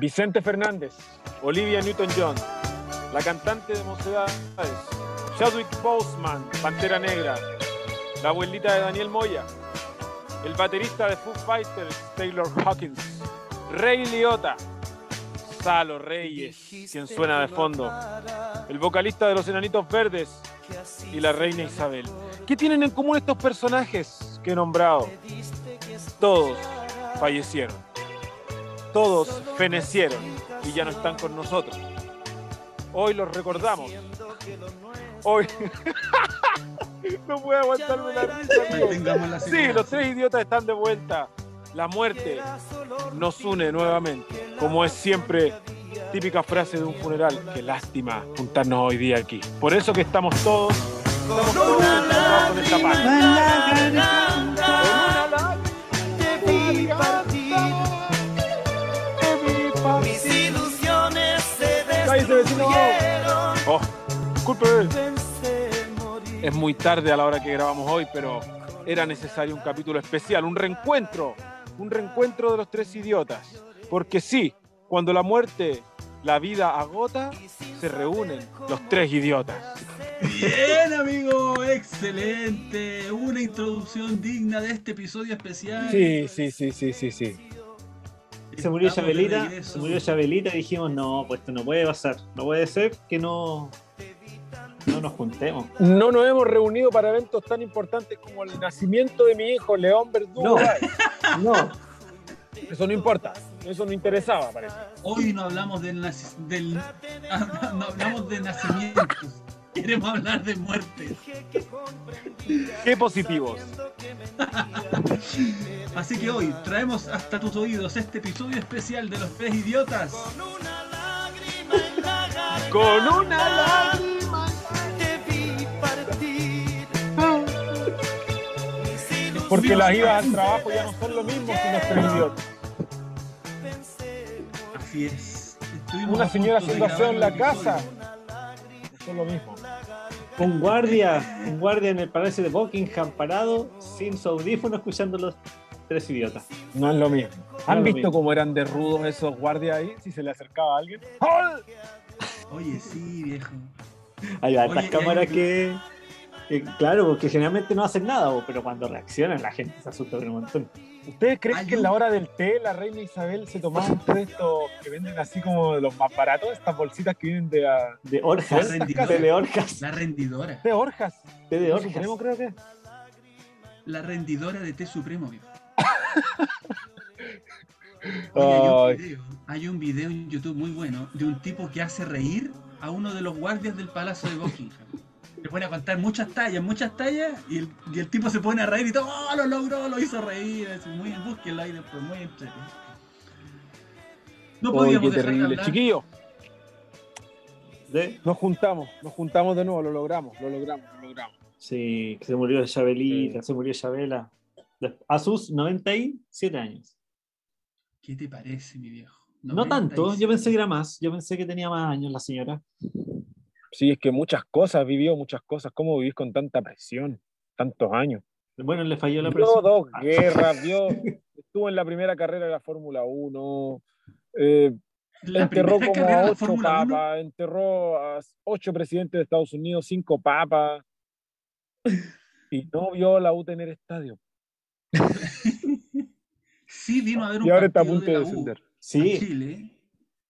Vicente Fernández, Olivia Newton-John, la cantante de Mocedades, Chadwick Boseman, Pantera Negra, la abuelita de Daniel Moya, el baterista de Foo Fighters, Taylor Hawkins, Rey Liotta, Salo Reyes, quien suena de fondo, el vocalista de los Enanitos Verdes y la reina Isabel. ¿Qué tienen en común estos personajes que he nombrado? Todos fallecieron. Todos fenecieron y ya no están con nosotros. Hoy los recordamos. Hoy. no puedo aguantarme la risa. Sí, los tres idiotas están de vuelta. La muerte nos une nuevamente. Como es siempre típica frase de un funeral. Qué lástima juntarnos hoy día aquí. Por eso que estamos todos. Estamos todos con esta Mis ilusiones se Oh, disculpe. Es muy tarde a la hora que grabamos hoy, pero era necesario un capítulo especial, un reencuentro, un reencuentro de los tres idiotas. Porque sí, cuando la muerte, la vida agota, se reúnen los tres idiotas. Bien, amigo, excelente. Una introducción digna de este episodio especial. Sí, sí, sí, sí, sí, sí. Se murió Chabelita, se murió Chabelita y dijimos, no, pues esto no puede pasar. No puede ser que no, no nos juntemos. No nos hemos reunido para eventos tan importantes como el nacimiento de mi hijo León Verdugo. No. Eso no importa, eso no interesaba, parece. Hoy no hablamos del, naci- del no hablamos de nacimientos. Queremos hablar de muerte. Qué positivos. Así que hoy traemos hasta tus oídos este episodio especial de los tres idiotas. Con una lágrima. te vi partir. Porque las idas al trabajo ya no son lo mismo que los tres idiotas. Así es. Estuvimos Una señora haciendo aseo en la episodio. Son lo mismo. un guardia, un guardia en el palacio de Buckingham parado, sin su audífono, escuchando los tres idiotas. No es lo mismo. ¿Han lo visto mismo. cómo eran de rudos esos guardias ahí? Si se le acercaba a alguien. ¡Hol! Oye, sí, viejo. Hay hartas hay cámaras que, que, claro, porque generalmente no hacen nada, pero cuando reaccionan la gente se asusta por un montón. ¿Ustedes creen Hay que en la hora del té la reina Isabel se tomaba un té de estos que venden así como de los más baratos? Estas bolsitas que vienen de, ah, De orjas, La rendidora. té de orjas, La rendidora. de Orjas. té de ¿De orjas. Supremo, creo que. La rendidora de té supremo, viejo. Oye, hay, un video, hay un video en YouTube muy bueno de un tipo que hace reír a uno de los guardias del Palacio de Buckingham. Le pone a contar muchas tallas, muchas tallas, y el, y el tipo se pone a reír y todo, ¡oh, lo logró, lo hizo reír! Es muy, búsquenlo ahí después, muy entretenido. No podíamos qué dejar de terrible. De, nos juntamos, nos juntamos de nuevo, lo logramos, lo logramos, lo logramos. sí, que se murió Chabelita, se murió Chabela. A sus 97 años. ¿Qué te parece, mi viejo? No tanto, yo 97. pensé que era más. Yo pensé que tenía más años la señora. Sí, es que muchas cosas, vivió muchas cosas. ¿Cómo vivís con tanta presión? Tantos años. Bueno, le falló la Vio presión. dos Ah. guerras, vio, estuvo en la primera carrera de la Fórmula 1, eh, La enterró como a ocho Fórmula 1, papas, enterró a ocho presidentes de Estados Unidos, cinco papas, y no vio la U tener estadio. sí vino a ver un Y ahora está a punto de descender. Sí, Chile.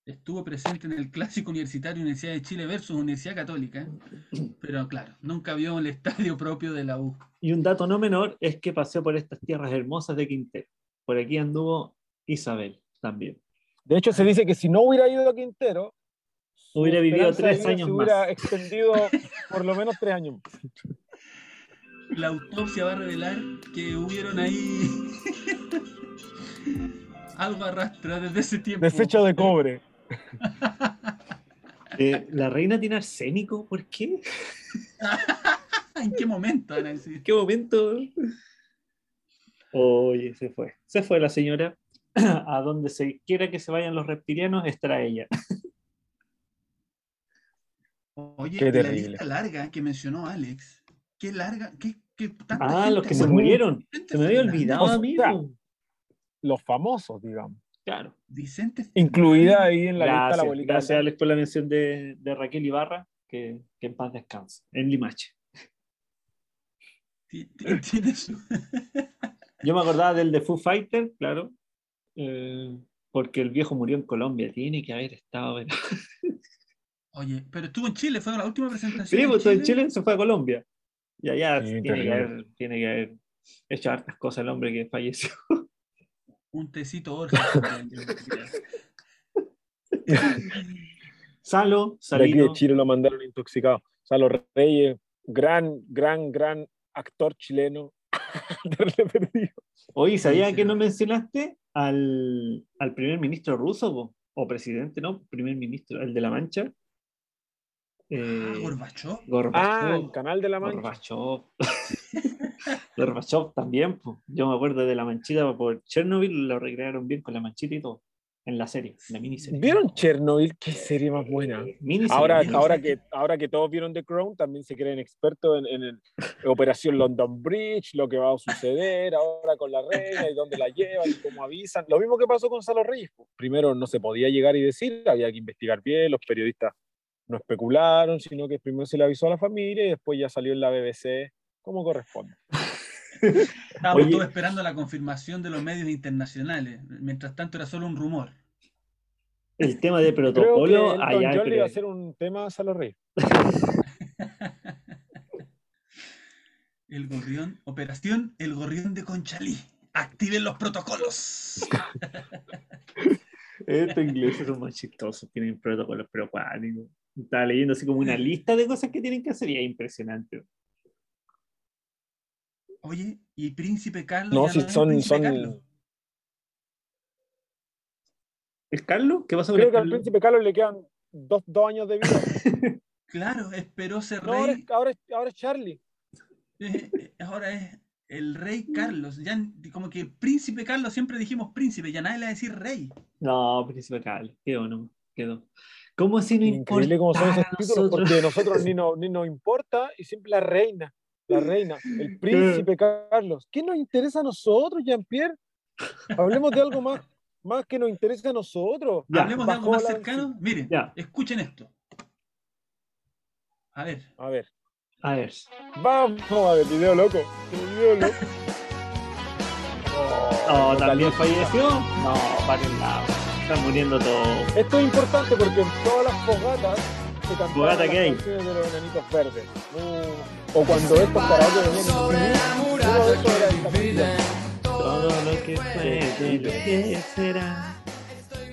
Estuvo presente en el clásico universitario Universidad de Chile versus Universidad Católica. Pero claro, nunca vio el estadio propio de la U. y un dato no menor es que paseó por estas tierras hermosas de Quintero. Por aquí anduvo Isabel también. De hecho, se dice que si no hubiera ido a Quintero, Hubiera vivido tres años se hubiera más. extendido por lo menos tres años. La autopsia va a revelar que hubieron ahí algo arrastra desde ese tiempo. Desecho de cobre. Eh, ¿La reina tiene arsénico? ¿Por qué? ¿En qué momento van a decir? ¿En qué momento? Oye, se fue. Se fue la señora. A donde se quiera que se vayan los reptilianos, estará ella. Oye, Qué la lista larga que mencionó Alex. Qué larga, qué, qué tanta Ah, gente los que se murieron. Se me había olvidado, sea, amigo. Los famosos, digamos. Claro. Vicente Incluida ahí en la lista la Gracias, abuelita. gracias Alex por la mención de, de Raquel Ibarra, que, que en paz descanse. En Limache. Yo me acordaba del de Foo Fighter, claro. eh, porque el viejo murió en Colombia. Tiene que haber estado. pero- Oye, pero estuvo en Chile, fue la última presentación. Sí, pues en Chile se fue a Colombia. Y allá Sí, tiene, que terrible. haber, tiene que haber hecho hartas cosas el hombre que falleció. Un tecito Orge. Salo, De aquí de. Chile lo mandaron intoxicado. Salo Reyes, gran, gran, gran actor chileno. Oye, ¿sabía Sí, que no mencionaste al, al primer ministro ruso? po? O presidente, ¿no? Primer ministro, el de la Mancha. Eh, Ah, Gorbachov. Ah, Gorbachev. el canal de la mancha. Gorbachev. Gorbachev también, pues. Yo me acuerdo de la manchita por Chernobyl, lo recrearon bien con la manchita y todo. En la serie, en la miniserie. ¿Vieron Chernobyl? Qué serie más buena. Miniserie, Ahora, miniserie. ahora, que, ahora que todos vieron The Crown, también se creen expertos en, en el- Operación London Bridge, lo que va a suceder ahora con la reina y dónde la llevan y cómo avisan. Lo mismo que pasó con Salo Reyes. Primero no se podía llegar y decir, había que investigar bien, los periodistas no especularon, sino que primero se le avisó a la familia y después ya salió en la BBC como corresponde. Estábamos Oye. todos esperando la confirmación de los medios internacionales. Mientras tanto era solo un rumor. El tema de Creo que protocolo, Elton allá iba a hacer un tema a Salo Reyes. El gorrión, operación El Gorrión de Conchalí. Activen los protocolos. Estos ingleses son más chistosos, tienen protocolos, pero cuáticos. Estaba leyendo así como una lista de cosas que tienen que hacer y es impresionante. Oye, y Príncipe Carlos. No, si es son- son- Carlos. ¿El Carlos? ¿Qué pasó con Creo el que al Carlos? príncipe Carlos le quedan dos, dos años de vida. Claro, esperó ser No, ahora, rey. es- ahora, es- ahora es Charlie. eh, ahora es el rey Carlos. Ya como que príncipe Carlos siempre dijimos príncipe, ya nadie le va a decir rey. No, Príncipe Carlos, quedó, no, quedó. ¿Cómo así no Increíble cómo son esos títulos, nosotros? porque nosotros ni, no, ni nos importa y siempre la reina, la reina, el príncipe Carlos. ¿Qué nos interesa a nosotros, Jean-Pierre? Hablemos de algo más, más que nos interesa a nosotros. Ya, Hablemos de algo más la- cercano. Miren, Ya. escuchen esto. A ver, A ver, A ver, vamos a ver, video loco. Video loco. oh, no, ¿también caliente. falleció? No, para el lado. Están muriendo todos. Esto es importante porque en todas las fogatas cantaban Fogata las gay. canciones de los enanitos verdes. Uh, o cuando estos karaoke venían de esos era esta canción. Todo lo que fue, de lo que será.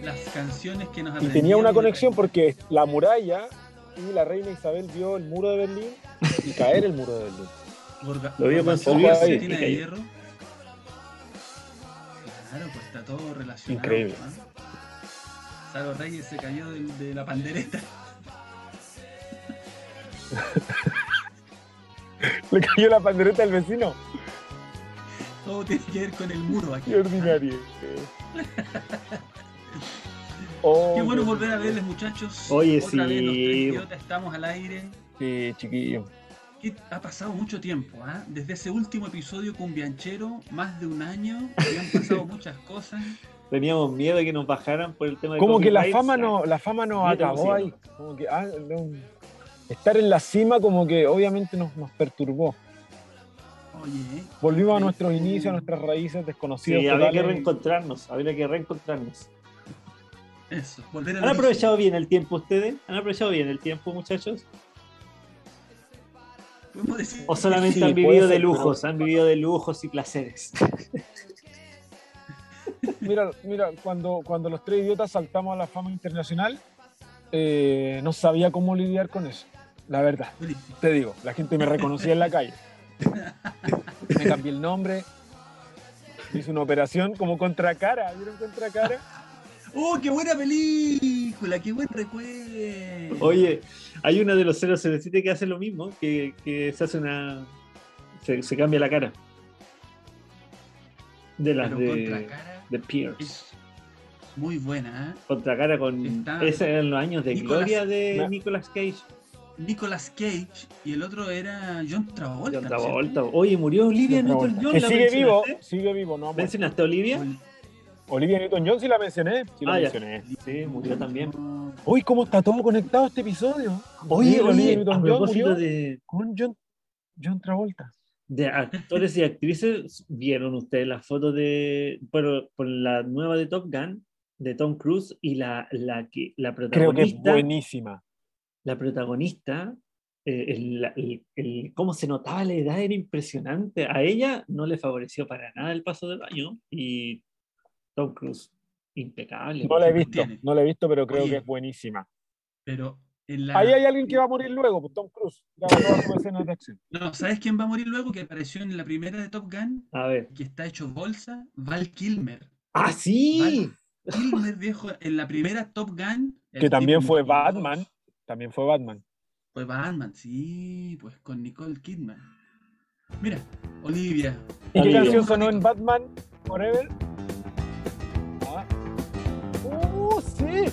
las canciones que nos Y tenía una de- conexión porque la muralla y la reina Isabel vio el muro de Berlín y caer el muro de Berlín. Lo vio construirse cortina de hierro. Claro, pues está todo relacionado. Increíble. ¿ah? Salo Reyes se cayó del- de, la pandereta. Le cayó la pandereta al vecino. Todo tiene que ver con el muro aquí. Qué ordinario. Oh, Qué bueno qué- volver a verles, muchachos. Oye, Otra vez los sí. tres idiotas estamos al aire. Sí, chiquillo. Que ha pasado mucho tiempo, ¿ah? Desde ese último episodio con Bianchero, más de un año, han pasado muchas cosas. Teníamos miedo de que nos bajaran por el tema de Como que la fama no, la fama nos acabó sí, ahí. Como que ah, no, estar en la cima como que obviamente nos, nos perturbó. Oye, Volvimos a Sí. nuestros inicios, a nuestras raíces desconocidas. Sí, había que reencontrarnos, había que reencontrarnos. eso, volver a ¿Han aprovechado bien el tiempo ustedes? ¿Han aprovechado bien el tiempo, muchachos? ¿O solamente Sí, han vivido de pero- lujos? Han vivido de lujos y placeres. Mira, mira cuando, cuando los tres idiotas saltamos a la fama internacional, eh, no sabía cómo lidiar con eso. La verdad, te digo, la gente me reconocía en la calle. Me cambié el nombre, hice una operación como contracara. ¿Vieron contracara? ¡Oh, qué buena película! ¡Qué buen recuerdo! Oye, hay una de los 007 que hace lo mismo, que, que se hace una. Se, se cambia la cara. De las Pero de, Contracara de Pierce. es muy buena, ¿eh? Contracara con. Está- Ese eran los años de Nicolas- gloria de Nicolas Cage. Nicolas Cage y el otro era John Travolta. John. Travolta. Oye, murió Olivia Newton-John. que ¿la sigue vivo, sigue vivo, no. ¿Mencionaste a Olivia? Ol- Olivia Newton-John sí la mencioné. Sí la Ah, ya. mencioné. Sí, murió también. Uy, cómo está todo conectado este episodio. Oye, Sí, Olivia Newton-John murió de, con John, John Travolta. de actores y actrices, ¿vieron ustedes la foto de, por, por la nueva de Top Gun, de Tom Cruise y la, la, que, la Creo que es protagonista? buenísima. La protagonista, eh, el, el- el- cómo se notaba la edad era impresionante. A ella no le favoreció para nada el paso del baño y Tom Cruise, impecable. No la he visto, no la he visto, pero creo Oye. que es buenísima. Pero en la... Ahí hay alguien que va a morir luego, pues Tom Cruise. No, ¿sabes quién va a morir luego? Que apareció en la primera de Top Gun, A ver. que está hecho bolsa, Val Kilmer. ¡Ah, sí! Kilmer, viejo, en la primera Top Gun. Que también fue. Batman. También fue Batman. Fue Batman, sí, pues con Nicole Kidman. Mira, Olivia. ¿Y qué canción sonó en Batman Forever? Ah. ¡Uh, sí!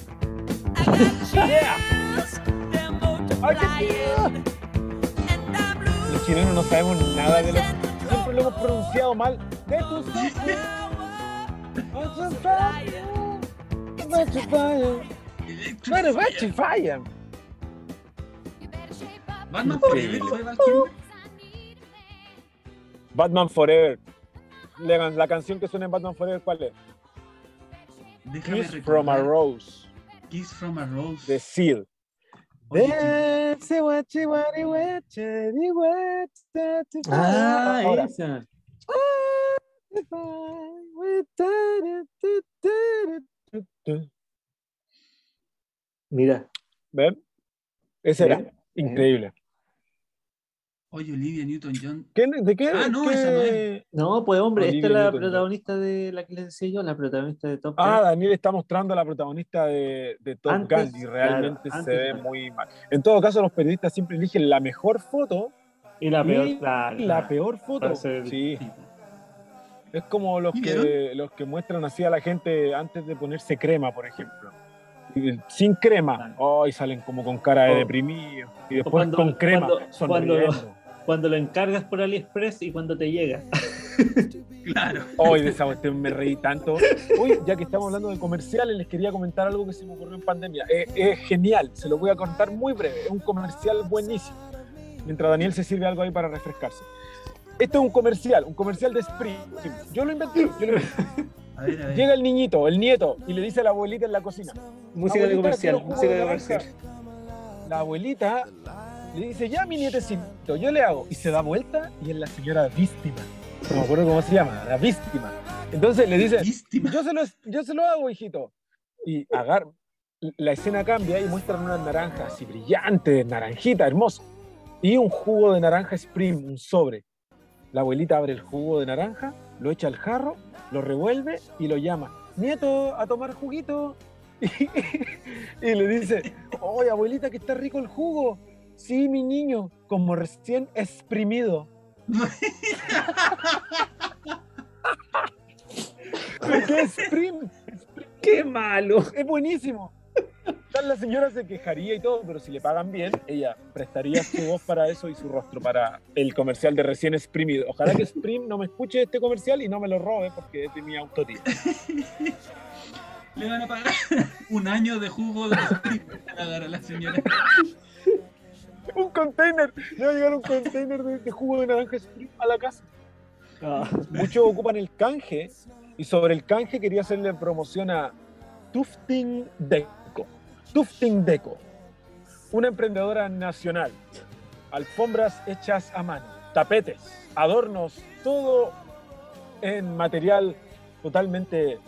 ¡Ay, qué chido! Los chilenos no sabemos nada de lo Siempre lo hemos pronunciado mal. De tus ojos. Batman Forever fue Val Kilmer. Batman Forever. La, la canción que suena en Batman Forever, ¿cuál es? Déjame Kiss from a recordar. Rose. Kiss from a Rose. De Seal. Ah, Ahora. esa. Mira, ¿Ven? Ese era increíble. Oye, Olivia Newton-John. ¿Qué, ¿De qué? Ah, no, qué- esa no es. no, pues hombre, esta es la protagonista de la que les decía yo, la protagonista de Top Gun. Ah, Daniel está mostrando a la protagonista de, de Top Antes, Gun y realmente claro, se ve no. muy mal. En todo caso, los periodistas siempre eligen la mejor foto y la peor, y claro. la peor foto. Sí, es como los ¿Y que, los que muestran así a la gente antes de ponerse crema, por ejemplo. Y Sin crema, oh, y salen como con cara de O- deprimido. Y después cuando- con crema, cuando- sonriendo. Cuando lo encargas por AliExpress y cuando te llega. Claro. Hoy de esa cuestión me reí tanto. Hoy, ya que estamos hablando de comerciales, les quería comentar algo que se me ocurrió en pandemia. Eh, es genial, se lo voy a contar muy breve. Es un comercial buenísimo. Mientras Daniel se sirve algo ahí para refrescarse. Esto es un comercial, un comercial de Sprint. Yo lo inventé. yo lo inventé. A ver, a ver. Llega el niñito, el nieto, y le dice a la abuelita en la cocina. Música de "Abuelita, comercial, música de naranja". comercial. La abuelita le dice, ya mi nietecito, yo le hago. Y se da vuelta y es la señora víctima. No me acuerdo cómo se llama, la víctima. Entonces le dice, yo se lo, yo se lo hago, hijito. Y agar, la escena cambia y muestran unas naranjas así brillantes, naranjita, hermoso. Y un jugo de naranja Spring, un sobre. La abuelita abre el jugo de naranja, lo echa al jarro, lo revuelve y lo llama. Nieto, a tomar juguito. Y, y le dice, oye, abuelita, que está rico el jugo. Sí, mi niño, como recién exprimido. ¿Por qué Spring? ¡Qué malo! Es buenísimo. Tal la señora se quejaría y todo, pero si le pagan bien, ella prestaría su voz para eso y su rostro para el comercial de recién exprimido. Ojalá que Spring no me escuche este comercial y no me lo robe porque es de mi autoría. Le van a pagar un año de jugo de dar a la señora. Un container, le va a llegar un container de, de jugo de naranja a la casa. Ah, Muchos ocupan el canje y sobre el canje quería hacerle promoción a Tufting Deco. Tufting Deco, una emprendedora nacional. Alfombras hechas a mano, tapetes, adornos, todo en material totalmente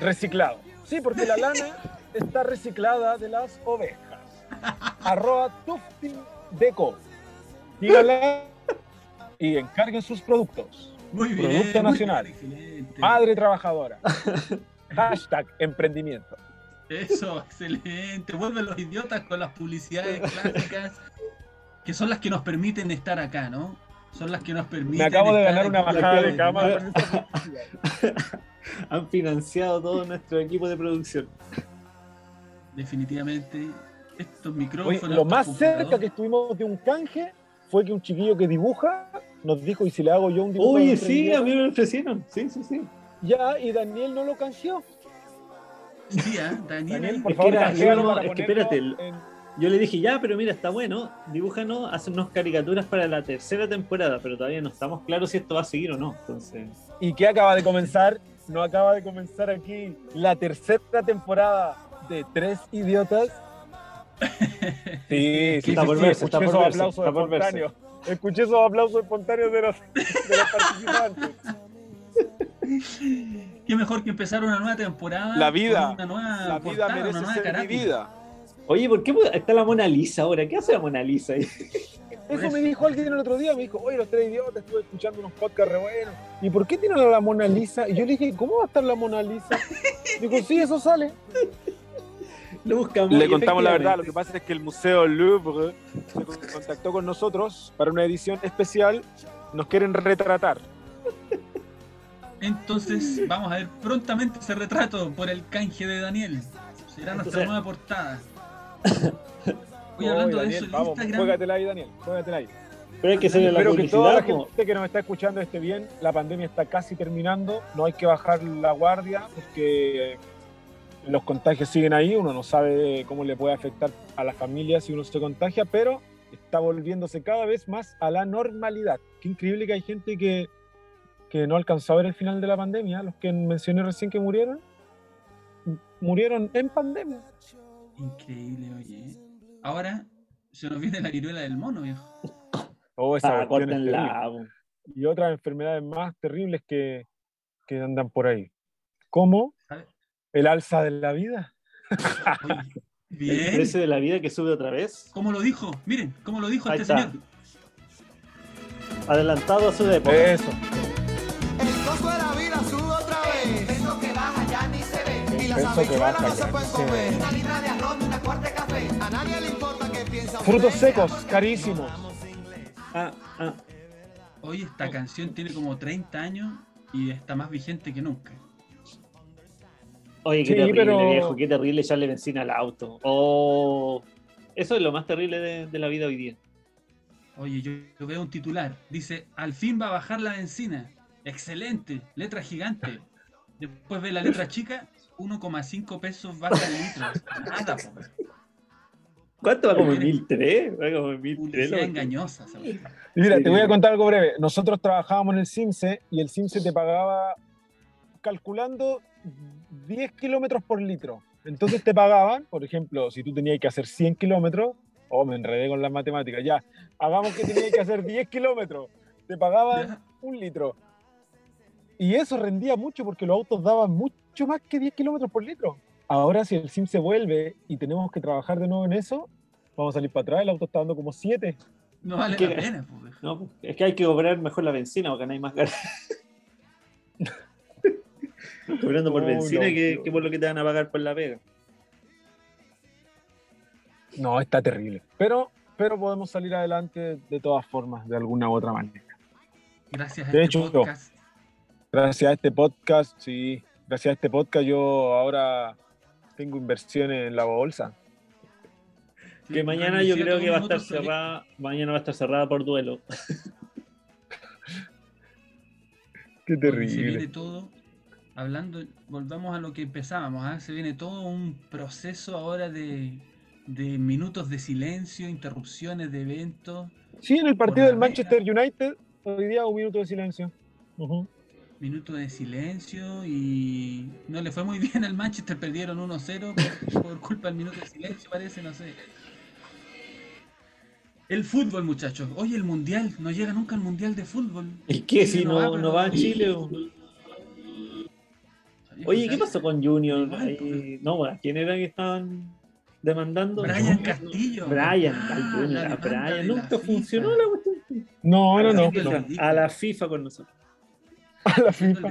reciclado. Sí, porque la lana está reciclada de las ovejas. Arroba Tufting Deco. Díganle y encarguen sus productos. Muy bien. Producto muy nacional. bien, excelente. Madre trabajadora. Hashtag emprendimiento. Eso, excelente. Vuelven los idiotas con las publicidades clásicas, que son las que nos permiten estar acá, ¿no? Son las que nos permiten. Me acabo de ganar una bajada de cama. han financiado todo nuestro equipo de producción. Definitivamente, estos Oye, micrófonos. lo más cerca que estuvimos de un canje fue que un chiquillo que dibuja nos dijo, ¿y si le hago yo un dibujo? Oye, sí, niñera?" a mí me lo ofrecieron. Sí, sí, sí. Ya, y Daniel no lo canjeó. Sí, ¿ah? Daniel, Daniel, por Es que favor, era- íbamos- para es que espérate, en- Yo le dije, ya, pero mira, está bueno, dibújanos, hacenos caricaturas para la tercera temporada, pero todavía no estamos claros si esto va a seguir o no. Entonces, ¿Y qué acaba de comenzar? No acaba de comenzar aquí la tercera temporada de Tres Idiotas. Sí, sí, Está por sí, verse, está escuché por esos verse, aplausos está por verse. espontáneos. Escuché esos aplausos espontáneos de los, de los participantes. qué mejor que empezar una nueva temporada. La vida, Una nueva La vida portada, una merece nueva ser vivida. oye, ¿por qué está la Mona Lisa ahora? ¿Qué hace la Mona Lisa ahí? Eso me dijo alguien el otro día, me dijo, oye, los tres idiotas, estuve escuchando unos podcasts re buenos. ¿Y por qué tienen a la Mona Lisa? Y yo le dije, ¿cómo va a estar la Mona Lisa? Digo, sí, eso sale. Lo buscamos. Le contamos la verdad, lo que pasa es que el Museo Louvre se con- contactó con nosotros para una edición especial. Nos quieren retratar. Entonces, vamos a ver prontamente ese retrato por el canje de Daniel. Será nuestra Entonces- nueva portada. Oye, hablando de Daniel, eso, el vamos, Instagram. juégatela ahí, Daniel, juégatela ahí. Pero hay que hacerle la Espero que toda la gente que nos está escuchando esté bien. La pandemia está casi terminando. No hay que bajar la guardia porque los contagios siguen ahí. Uno no sabe cómo le puede afectar a la familia si uno se contagia, pero está volviéndose cada vez más a la normalidad. Qué increíble que hay gente que, que no alcanzó a ver el final de la pandemia. Los que mencioné recién que murieron, murieron en pandemia. Increíble, oye. Ahora se nos viene la viruela del mono, viejo. Oh, esa Ah, es po. y otras enfermedades más terribles que, que andan por ahí. Como. El alza de la vida. Oye, El bien. precio de la vida que sube otra vez. ¿Cómo lo dijo? Miren, ¿cómo lo dijo Ahí este está. señor? Adelantado a su época. Eso. El costo de la vida sube otra vez. Eso que baja ya ni se ve. Y las habichuelas no se pueden comer. Una libra de arroz y una cuarta de café. A nadie le importa que piensa Frutos secos, carísimos. Ah, ah. Hoy esta canción tiene como 30 años y está más vigente que nunca. Oye, qué Sí, terrible, pero- viejo, qué terrible echarle benzina al auto. Oh, eso es lo más terrible de, de la vida hoy día. Oye, yo, yo veo un titular. Dice, al fin va a bajar la benzina. Excelente. Letra gigante. Después ve la letra chica. 1,5 pesos baja el litro. Nada, po. ¿Cuánto va como en Mire. 1003? Va como en 1003. Publicidad loco. engañosa. Mira, Sí, te voy a contar algo breve. Nosotros trabajábamos en el CIMSE y el CIMSE te pagaba calculando 10 kilómetros por litro. Entonces te pagaban, por ejemplo, si tú tenías que hacer 100 kilómetros, oh, me enredé con las matemáticas, ya, hagamos que tenías que hacer 10 kilómetros, te pagaban Ya. un litro. Y eso rendía mucho porque los autos daban mucho más que 10 kilómetros por litro. Ahora, si el SIM se vuelve y tenemos que trabajar de nuevo en eso, vamos a salir para atrás. El auto está dando como 7. No vale ¿Qué? la pena, viejo. No, es que hay que cobrar mejor la benzina porque no hay más ganas. Cobrando por Oh, benzina no, que, no. que por lo que te van a pagar por la pega. No, está terrible. Pero, pero podemos salir adelante de todas formas, de alguna u otra manera. Gracias a De este hecho, podcast. Gracias a este podcast, sí, gracias a este podcast yo ahora tengo inversiones en la bolsa. Sí, Que mañana yo creo que va a estar cerrada. Mañana va a estar cerrada por duelo. Qué Porque Se viene terrible. todo, hablando, volvamos a lo que empezábamos, ¿ah? se viene todo un proceso ahora de, de minutos de silencio, interrupciones de eventos, Sí, en el partido del Manchester United, hoy día un minuto de silencio. Ujú. minutos de silencio y no le fue muy bien al Manchester, perdieron 1-0 por, por culpa del minuto de silencio, parece, no sé. El fútbol, muchachos. Oye, el mundial, no llega nunca el mundial de fútbol. ¿Y qué? Chile Si no, pero- no va a Chile. o- Oye, ¿qué pasó con Junior? Igual, Ahí- No, ¿a quién era que estaban demandando? Brian No, Castillo. Brian, Ah, Junior, a Brian. Nunca la funcionó FIFA. la cuestión. No, no, no. No. el A la FIFA con nosotros. A la FIFA.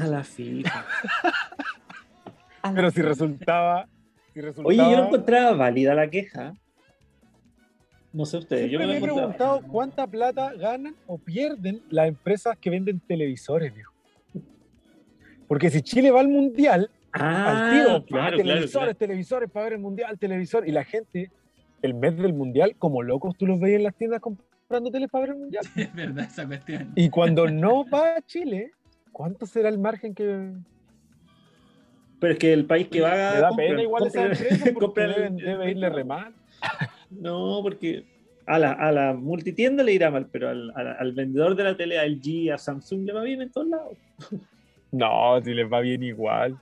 A la FIFA. Pero si resultaba. Si resultaba Oye, yo no encontraba válida la queja. No sé ustedes, yo Siempre no me la he preguntado cuánta plata ganan o pierden las empresas que venden televisores, viejo. Porque si Chile va al mundial, Ah, al tiro, claro, televisores, claro. televisores para ver el mundial, televisor. Y la gente, el mes del mundial, como locos, tú los veías en las tiendas comprando teles para ver el mundial. Es verdad esa cuestión. Y cuando no va a Chile, ¿Cuánto será el margen que Pero es que el país que va me da pena igual esa compra- empresa el- deben- debe irle re mal? No, porque a la, a la multitienda le irá mal, pero al, al- al vendedor de la tele, a LG, a Samsung le va bien en todos lados. No, si les va bien igual.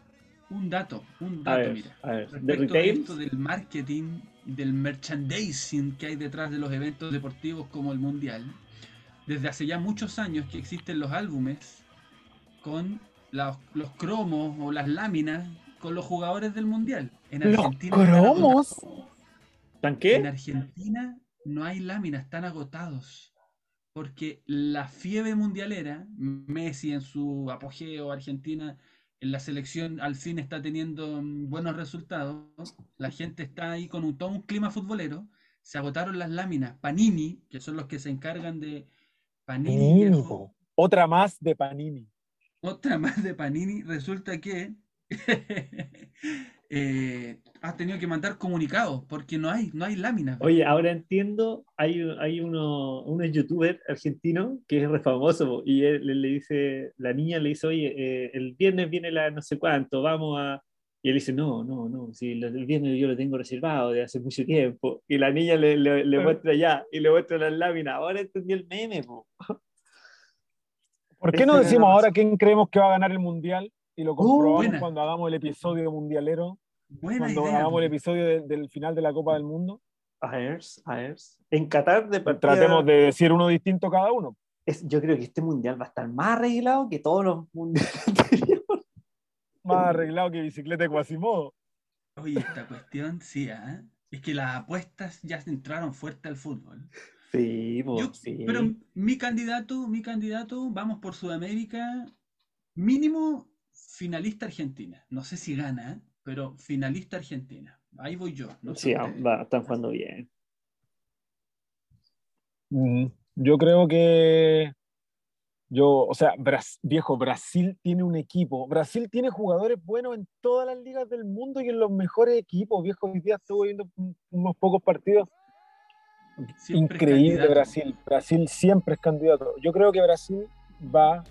Un dato, un A dato, ver, mira. a ver, de Respecto de retail, esto del marketing, del merchandising que hay detrás de los eventos deportivos como el Mundial, desde hace ya muchos años que existen los álbumes con la- los cromos o las láminas con los jugadores del Mundial. En ¿Los Argentina están cromos? ¿tan En qué? Argentina no hay láminas, están agotados. Porque la fiebre mundialera, Messi en su apogeo, Argentina en la selección al fin está teniendo mm, buenos resultados, la gente está ahí con un, todo un clima futbolero, se agotaron las láminas. Panini, que son los que se encargan de Panini, viejo, po. Otra más de Panini. otra más de Panini, resulta que eh, has tenido que mandar comunicados porque no hay, no hay láminas. Oye, ahora entiendo, hay, hay uno, unos youtubers argentinos que es re famoso po, y él, le, le dice, la niña le dice, oye, eh, el viernes viene la no sé cuánto, vamos a... Y él dice, no, no, no, si el viernes yo lo tengo reservado de hace mucho tiempo. Y la niña le, le, le muestra ya, y le muestra las láminas. Ahora entendí el meme, po. ¿Por qué no decimos ahora quién creemos que va a ganar el mundial? Y lo comprobamos buena. cuando hagamos el episodio mundialero, Buena cuando idea. hagamos el episodio de- del final de la Copa del Mundo. A ver, a ver. En Qatar de partida, Tratemos de decir uno distinto cada uno. es- yo creo que este mundial va a estar más arreglado que todos los mundiales anteriores. Más arreglado que bicicleta de Quasimodo. Oye, esta cuestión, sí, ¿ah? Es que las apuestas ya entraron fuerte al fútbol. Sí, po, Yo- sí. Pero mi candidato, mi candidato, vamos por Sudamérica, mínimo finalista Argentina. No sé si gana, pero finalista Argentina. Ahí voy yo. no Sí, va, están jugando bien. Mm, Yo creo que yo, o sea, Bras- viejo, Brasil tiene un equipo. Brasil tiene jugadores buenos en todas las ligas del mundo y en los mejores equipos. Viejo, hoy día estuve viendo un- unos pocos partidos. Siempre Increíble. Brasil. Brasil siempre es candidato. Yo creo que Brasil va.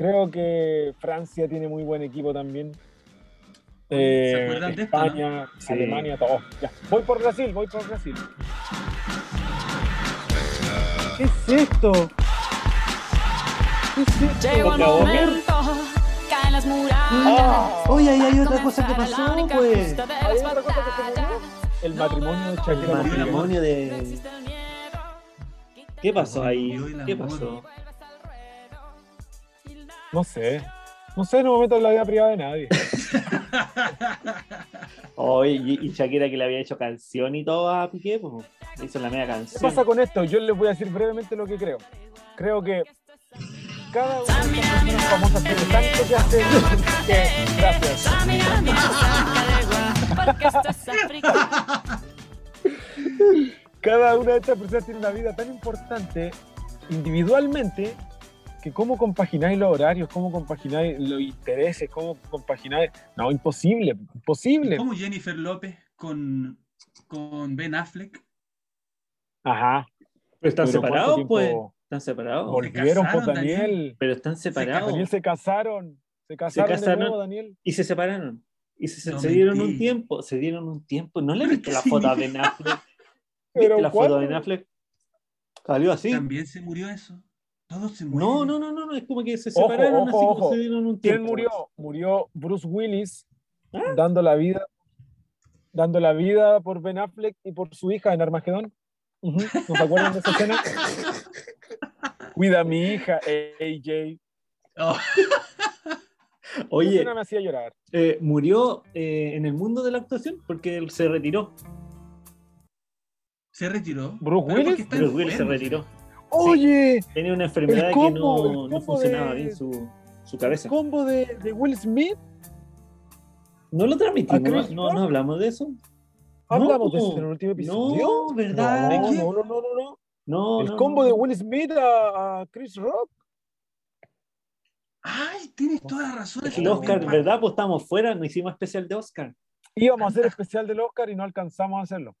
Creo que Francia tiene muy buen equipo también. ¿se Eh, acuerdan de esto, no? España, Sí. Alemania, todo. Ya. Voy por Brasil, voy por Brasil. ¿Qué es esto? ¿Qué es esto? Llegó el momento, caen las murallas. Ah. Oye, ahí hay otra cosa que pasó, Comenzará la única pues. ¿Hay otra cosa que se murió? batallas. El matrimonio de El Shakira matrimonio de. ¿Qué pasó ahí? ¿Qué amor. pasó? No sé. No sé, no me meto en la vida privada de nadie. Oye, y, y Shakira que le había hecho canción y todo a Piqué, pues. Hizo la media ¿Qué canción. pasa con esto? Yo les voy a decir brevemente lo que creo. Creo que cada una de estas personas famosas tiene tanto que hacer que. Gracias. Samina, mi sangre, porque esto es África. Cada una de estas personas tiene una vida tan importante individualmente que cómo compagináis los horarios, cómo compagináis los intereses, cómo compagináis... No, imposible, imposible. ¿Cómo Jennifer López con, con Ben Affleck? Ajá. Pero están Pero ¿cuánto separados, pues. Están separados. Volvieron por casaron, Daniel. Daniel. Pero están separados. Daniel se casaron. Se casaron, casaron. de nuevo, Daniel. Y se separaron. Y se, se- No se dieron mentí. un tiempo. Se dieron un tiempo. ¿No le viste ¿qué la foto a Ben? Affleck? Pero ¿Viste la foto ¿cuándo? Ben Affleck? Salió así. ¿También se murió eso? Todos se mueren. No, no, no, no, no, es como que se separaron ojo, así como ojo. se dieron un ¿Quién tiempo. murió? Murió Bruce Willis ¿Ah? dando la vida dando la vida por Ben Affleck y por su hija en Armagedón. Ujú, ¿No se acuerdan de esa escena? Cuida a mi hija, AJ. Oh, Esa Oye, escena me hacía llorar. eh, murió eh, en el mundo de la actuación porque él se retiró. se retiró. ¿Bruce Willis? Bruce Willis se retiró. Oye, Tenía una enfermedad que no, funcionaba de- bien su, su el cabeza. combo de, de Will Smith. ¿No lo ¿A transmitimos? ¿No, no hablamos de eso? Hablamos de No. eso en el último episodio. No, ¿verdad? No, no, no, no, no, no. No, El no, combo no. de Will Smith a, a Chris Rock. Ay, tienes toda la razón. El Oscar, también. ¿verdad? Pues estamos fuera, no hicimos especial de Oscar. Íbamos a hacer especial del Oscar y no alcanzamos a hacerlo.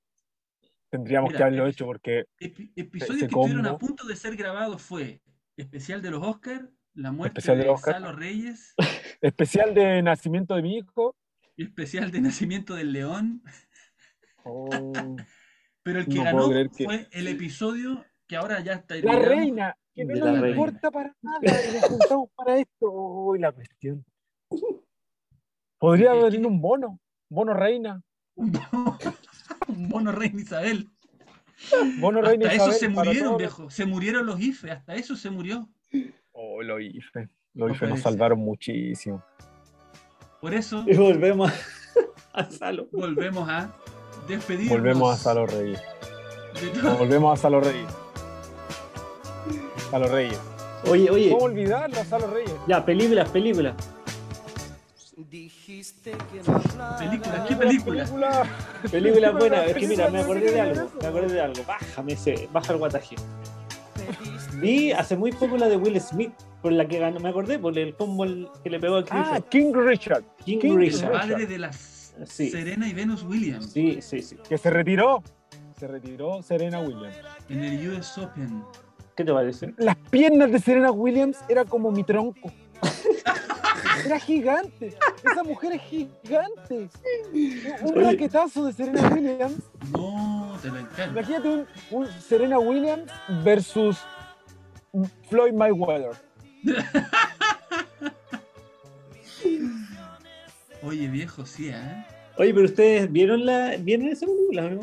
Tendríamos Mira, que haberlo hecho porque Epi- episodios que estuvieron a punto de ser grabados fue especial de los Oscars La muerte Especial de Oscar. Salo Reyes, Especial de nacimiento de mi hijo. especial de nacimiento del león. Oh, Pero el que No ganó que- fue el episodio que ahora ya está La reina, que no De nos importa para nada, nos juntamos para esto. Uy, la cuestión. Podría ¿Qué- venir qué? un bono, bono reina, Un mono- mono reina Isabel. bono reina Hasta eso se murieron, los- viejo. Se murieron los IFE, hasta eso se murió. Oh, los IFE, No los IFE nos salvaron muchísimo. Por eso Y volvemos a Salo. volvemos a despedirnos. Volvemos a Salo Reyes. Volvemos a Salo Reyes. Salo Reyes. Oye, oye, ¿Cómo olvidarlo a Salo Reyes? ya, películas, películas. Dijiste que no hablara. Películas, ¿qué película? Película. Películas buenas. Es que película, mira, me acordé de película, algo. película. Me acordé de algo. Bájame ese, baja el guataje. Vi hace muy poco la de Will Smith, por la que ganó, me acordé, por el combo que le pegó a Chris Ah, Rock. King Richard, King, King El Richard. Richard. padre de las Sí. Serena y Venus Williams Sí, sí, sí. que se retiró. Se retiró Serena Williams. en el US Open. ¿Qué te parece? Las piernas de Serena Williams era como mi tronco. Era gigante. Esa mujer es gigante. Un Oye. raquetazo de Serena Williams. No, te lo encargo. Imagínate un, un Serena Williams versus Floyd Mayweather. Oye, viejo, sí, ¿eh? Oye, pero ustedes vieron la, vieron esa película, ¿no?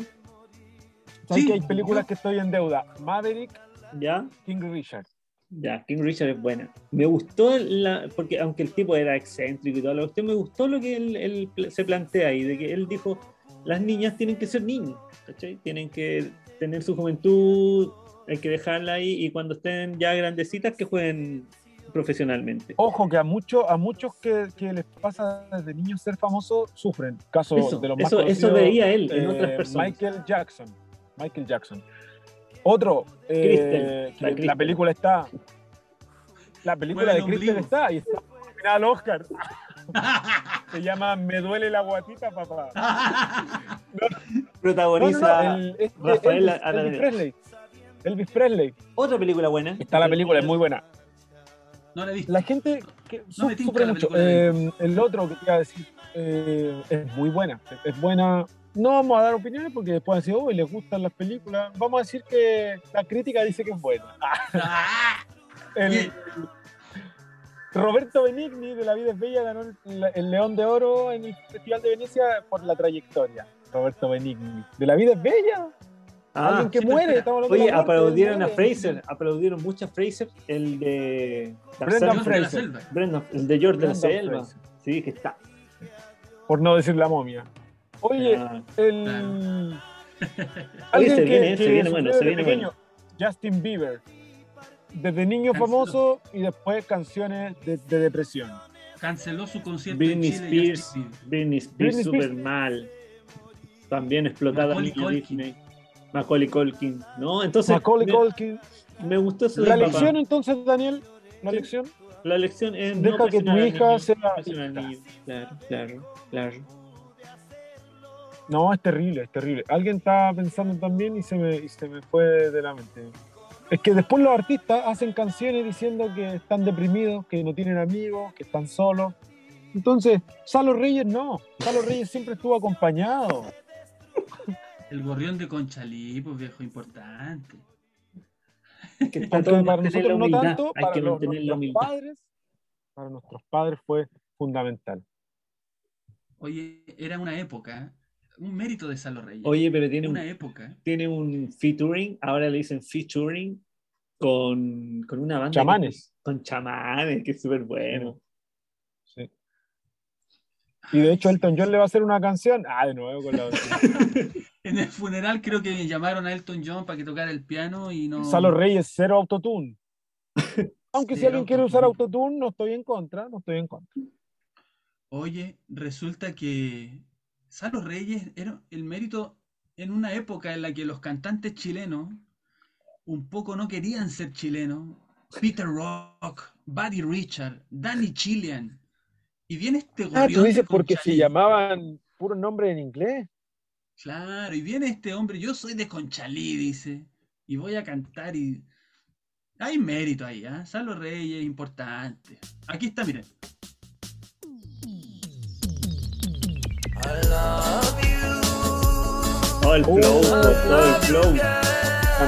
¿Sabes Sí, que hay películas yo- que estoy en deuda? Maverick, Ya, King Richard. Ya, King Richard es buena. Me gustó la, porque aunque el tipo era excéntrico y todo, usted me gustó lo que él, se plantea ahí, de que él dijo, las niñas tienen que ser niños, ¿cachai? Tienen que tener su juventud, hay que dejarla ahí y cuando estén ya grandecitas que jueguen profesionalmente. Ojo que a muchos a muchos que, que les pasa desde niños ser famosos sufren. Caso Eso, de los más eso, veía él en eh, otras personas. Michael Jackson. Michael Jackson. Otro, eh, que la película está. La película de Kristen está y está nominada al Oscar. Se llama Me duele la guatita, papá. No, Protagoniza no, el- este, Rafael Elvis. Elvis Presley. Elvis Presley. otra película buena. Está la película, es muy buena. No la he visto. La gente que su- me tinca sufre mucho. Eh, el otro que te iba a decir eh, es muy buena. Es- Es buena. No vamos a dar opiniones porque después van a decir, uy, les gustan las películas. Vamos a decir que la crítica dice que es buena. ¡Ah! El-. Roberto Benigni de La Vida es Bella ganó el, el León de Oro en el Festival de Venecia por la trayectoria. Roberto Benigni. ¿De La Vida es Bella? Ah, Alguien que sí, muere. espera. estamos hablando de Oye, muerte, aplaudieron a. Fraser, aplaudieron mucho a Fraser, el de Brendan Fraser. Brendan- el de George de la Brendan Selva. Fraser. Sí, que está. Por no decir la momia. Oye, Ah, el. Claro. Alguien se que- viene, se que viene bueno, se viene pequeño, Justin Bieber. Desde niño Canceló. famoso y después canciones de, de depresión. Canceló su concierto Britney en Chile. Spears. Britney Spears Britney super Spears. mal. También explotada Macaulay. Disney. Macaulay Culkin. No, entonces Macaulay me, Culkin. me gustó eso La del papá. lección entonces, Daniel, la Sí. lección. La lección es Deja no que tu hija niño, sea. Claro, claro, claro. No, es terrible, es terrible. Alguien estaba pensando también y se me, y se me fue de la mente. Es que después los artistas hacen canciones diciendo que están deprimidos, que no tienen amigos, que están solos. Entonces, Salo Reyes no. Salo Reyes siempre estuvo acompañado. El gorrión de Conchalí, pues viejo, importante. Que todo para nosotros no tanto, Hay para que los- nuestros padres, para nuestros padres fue fundamental. Oye, era una época, un mérito de Salo Reyes. Oye, pero tiene un, una época. tiene un featuring, ahora le dicen featuring, con, con una banda. que- Chamanes. con chamanes, que es súper bueno. Sí. Y de hecho Elton John le va a hacer una canción. Ah, de nuevo con la En el funeral creo que llamaron a Elton John para que tocara el piano y no. Salo Reyes, cero autotune. Aunque si alguien quiere usar autotune. autotune, no estoy en contra, no estoy en contra. Oye, resulta que Salo Reyes era el mérito en una época en la que los cantantes chilenos un poco no querían ser chilenos. Peter Rock, Buddy Richard, Danny Chilean. Y viene este Ah, tú dices porque se llamaban puro nombre en inglés. Claro, y viene este hombre, yo soy de Conchalí, dice, y voy a cantar y Hay mérito ahí, ¿ah? Salo Reyes, importante. Aquí está, miren. Oh, el flow, todo el flow.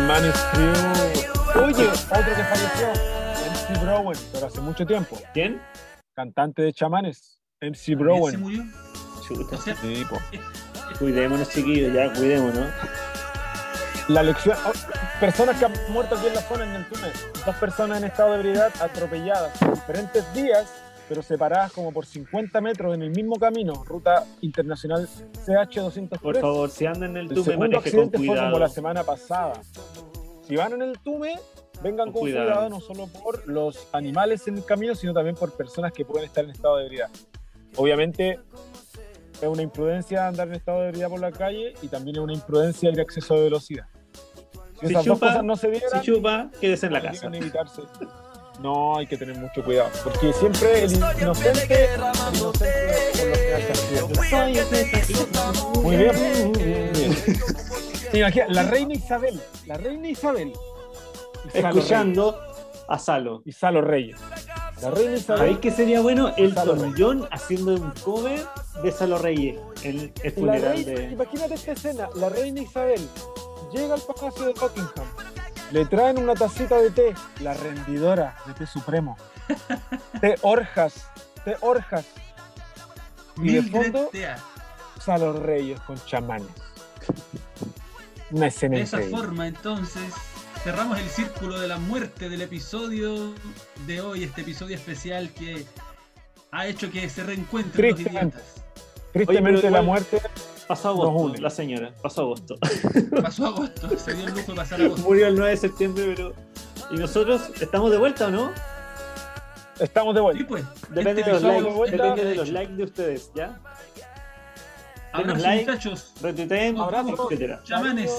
Man is Crew. Oye, otro que falleció, MC Browen, pero hace mucho tiempo. ¿Quién? Cantante de chamanes, MC ¿También se Browen. murió? Chuta. Sí. Cuidémonos, chiquillos, ya, cuidémonos. La lección. oh, personas que han muerto aquí en la zona, en el túnel. Dos personas en estado de ebriedad atropelladas en diferentes días, pero separadas como por 50 metros en el mismo camino, ruta internacional CH203. Por favor, si andan en el El tume, segundo maneje con accidente fue como la semana pasada. Si van en el Tume, vengan Con con cuidado. cuidado. no solo por los animales en el camino, sino también por personas que pueden estar en estado de ebriedad. Obviamente es una imprudencia andar en estado de ebriedad por la calle y también es una imprudencia a exceso de velocidad. Si, Si esas dos chupa, cosas no se dieran, Si chupa, quédese en la casa. evitarse. No, hay que tener mucho cuidado, porque siempre el inocente, el. Muy bien. Muy bien. Imagina, la reina Isabel, la reina Isabel. Escuchando a Salo. Y Salo Reyes. La reina ¿Sabéis Isabel. qué sería bueno? El John haciendo un cover de Salo Reyes en el funeral reina, de. Imagínate esta escena, la reina Isabel llega al palacio de Buckingham, le traen una tacita de té, la rendidora de té supremo, té Orjas, té Orjas, y de fondo Tea. Salo Reyes con chamanes. Una escena De esa increíble. forma, entonces, cerramos el círculo de la muerte del episodio de hoy, este episodio especial que ha hecho que se reencuentren los Tristemente. idiotas. Tristemente Oye, pero la igual- muerte Pasó agosto, la señora. Pasó agosto. Pasó agosto, se dio el lujo de pasar agosto. Murió el 9 de septiembre, pero. ¿Y nosotros estamos de vuelta o no? estamos de Sí, vuelta. pues. Depende este de los likes. vuelta, Depende de de los likes de ustedes, ¿ya? Abrazo, Denos like. muchachos. Retuiteen, Abrazos. etcétera. Chamanes.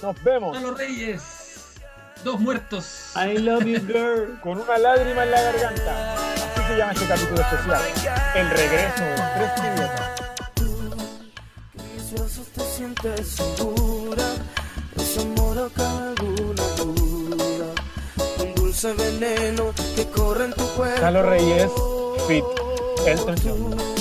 Nos vemos A los reyes. Dos muertos. I love you, girl. con una lágrima en la garganta. Así se llama este capítulo especial. El regreso de tres sientes segura, ese amor acaba alguna duda. Un dulce veneno que corre en tu cuerpo. Reyes, fit Elton John.